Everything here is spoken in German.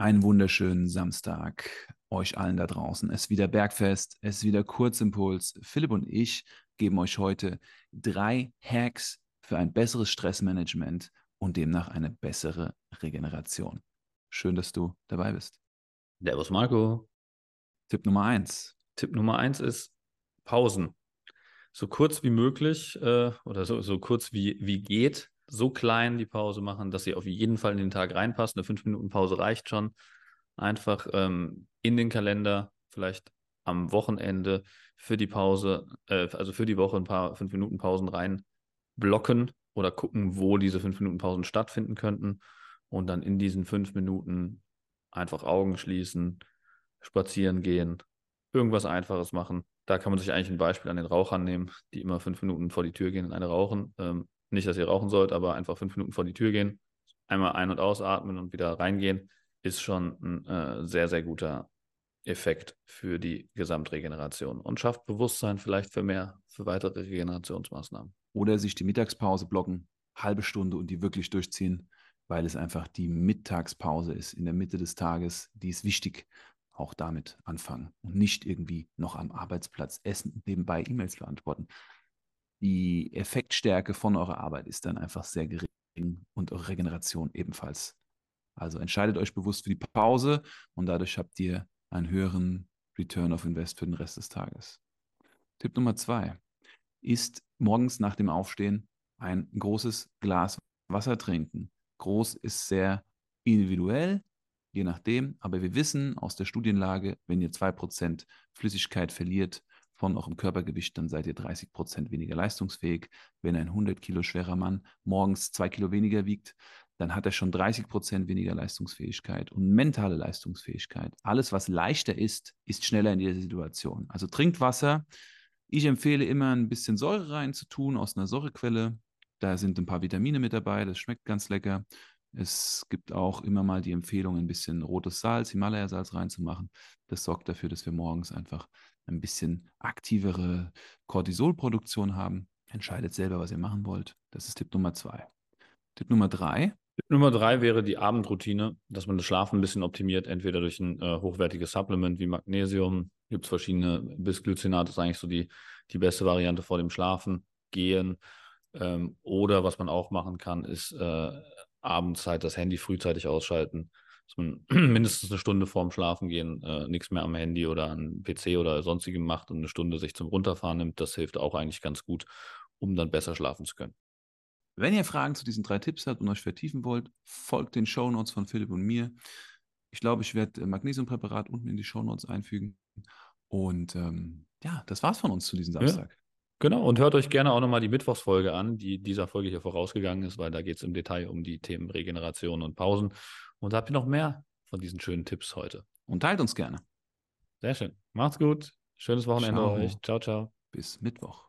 Einen wunderschönen Samstag euch allen da draußen. Es ist wieder Bergfest, es ist wieder Kurzimpuls. Philipp und ich geben euch heute drei Hacks für ein besseres Stressmanagement und demnach eine bessere Regeneration. Schön, dass du dabei bist. Servus Marco. Tipp Nummer eins. Tipp Nummer eins ist Pausen. So kurz wie möglich äh, oder so, so kurz wie, wie geht so klein die Pause machen, dass sie auf jeden Fall in den Tag reinpasst. Eine 5-Minuten-Pause reicht schon. Einfach ähm, in den Kalender, vielleicht am Wochenende für die Pause, äh, also für die Woche ein paar 5-Minuten-Pausen rein blocken oder gucken, wo diese 5-Minuten-Pausen stattfinden könnten. Und dann in diesen 5 Minuten einfach Augen schließen, spazieren gehen, irgendwas Einfaches machen. Da kann man sich eigentlich ein Beispiel an den Rauchern nehmen, die immer fünf Minuten vor die Tür gehen und eine rauchen. Ähm, nicht, dass ihr rauchen sollt, aber einfach fünf Minuten vor die Tür gehen, einmal ein- und ausatmen und wieder reingehen, ist schon ein äh, sehr, sehr guter Effekt für die Gesamtregeneration und schafft Bewusstsein vielleicht für mehr, für weitere Regenerationsmaßnahmen. Oder sich die Mittagspause blocken, halbe Stunde und die wirklich durchziehen, weil es einfach die Mittagspause ist in der Mitte des Tages. Die ist wichtig. Auch damit anfangen und nicht irgendwie noch am Arbeitsplatz essen nebenbei E-Mails beantworten die Effektstärke von eurer Arbeit ist dann einfach sehr gering und eure Regeneration ebenfalls. Also entscheidet euch bewusst für die Pause und dadurch habt ihr einen höheren Return of Invest für den Rest des Tages. Tipp Nummer zwei ist morgens nach dem Aufstehen ein großes Glas Wasser trinken. Groß ist sehr individuell, je nachdem, aber wir wissen aus der Studienlage, wenn ihr 2% Flüssigkeit verliert, von eurem Körpergewicht, dann seid ihr 30 Prozent weniger leistungsfähig. Wenn ein 100 Kilo schwerer Mann morgens zwei Kilo weniger wiegt, dann hat er schon 30 Prozent weniger Leistungsfähigkeit und mentale Leistungsfähigkeit. Alles, was leichter ist, ist schneller in dieser Situation. Also trinkt Wasser. Ich empfehle immer ein bisschen Säure rein zu tun aus einer Säurequelle. Da sind ein paar Vitamine mit dabei, das schmeckt ganz lecker. Es gibt auch immer mal die Empfehlung, ein bisschen rotes Salz, Himalaya-Salz reinzumachen. Das sorgt dafür, dass wir morgens einfach ein bisschen aktivere Cortisolproduktion haben. Entscheidet selber, was ihr machen wollt. Das ist Tipp Nummer zwei. Tipp Nummer drei. Tipp Nummer drei wäre die Abendroutine, dass man das Schlafen ein bisschen optimiert, entweder durch ein äh, hochwertiges Supplement wie Magnesium. Gibt es verschiedene, Bisglycinat ist eigentlich so die, die beste Variante vor dem Schlafen gehen. Ähm, oder was man auch machen kann, ist äh, abends halt das Handy frühzeitig ausschalten dass man mindestens eine Stunde vorm Schlafengehen äh, nichts mehr am Handy oder am PC oder sonstigem macht und eine Stunde sich zum Runterfahren nimmt. Das hilft auch eigentlich ganz gut, um dann besser schlafen zu können. Wenn ihr Fragen zu diesen drei Tipps habt und euch vertiefen wollt, folgt den Show Notes von Philipp und mir. Ich glaube, ich werde Magnesiumpräparat unten in die Show Notes einfügen. Und ähm, ja, das war's von uns zu diesem Samstag. Ja. Genau, und hört euch gerne auch nochmal die Mittwochsfolge an, die dieser Folge hier vorausgegangen ist, weil da geht es im Detail um die Themen Regeneration und Pausen. Und habt ihr noch mehr von diesen schönen Tipps heute? Und teilt uns gerne. Sehr schön. Macht's gut. Schönes Wochenende ciao. euch. Ciao, ciao. Bis Mittwoch.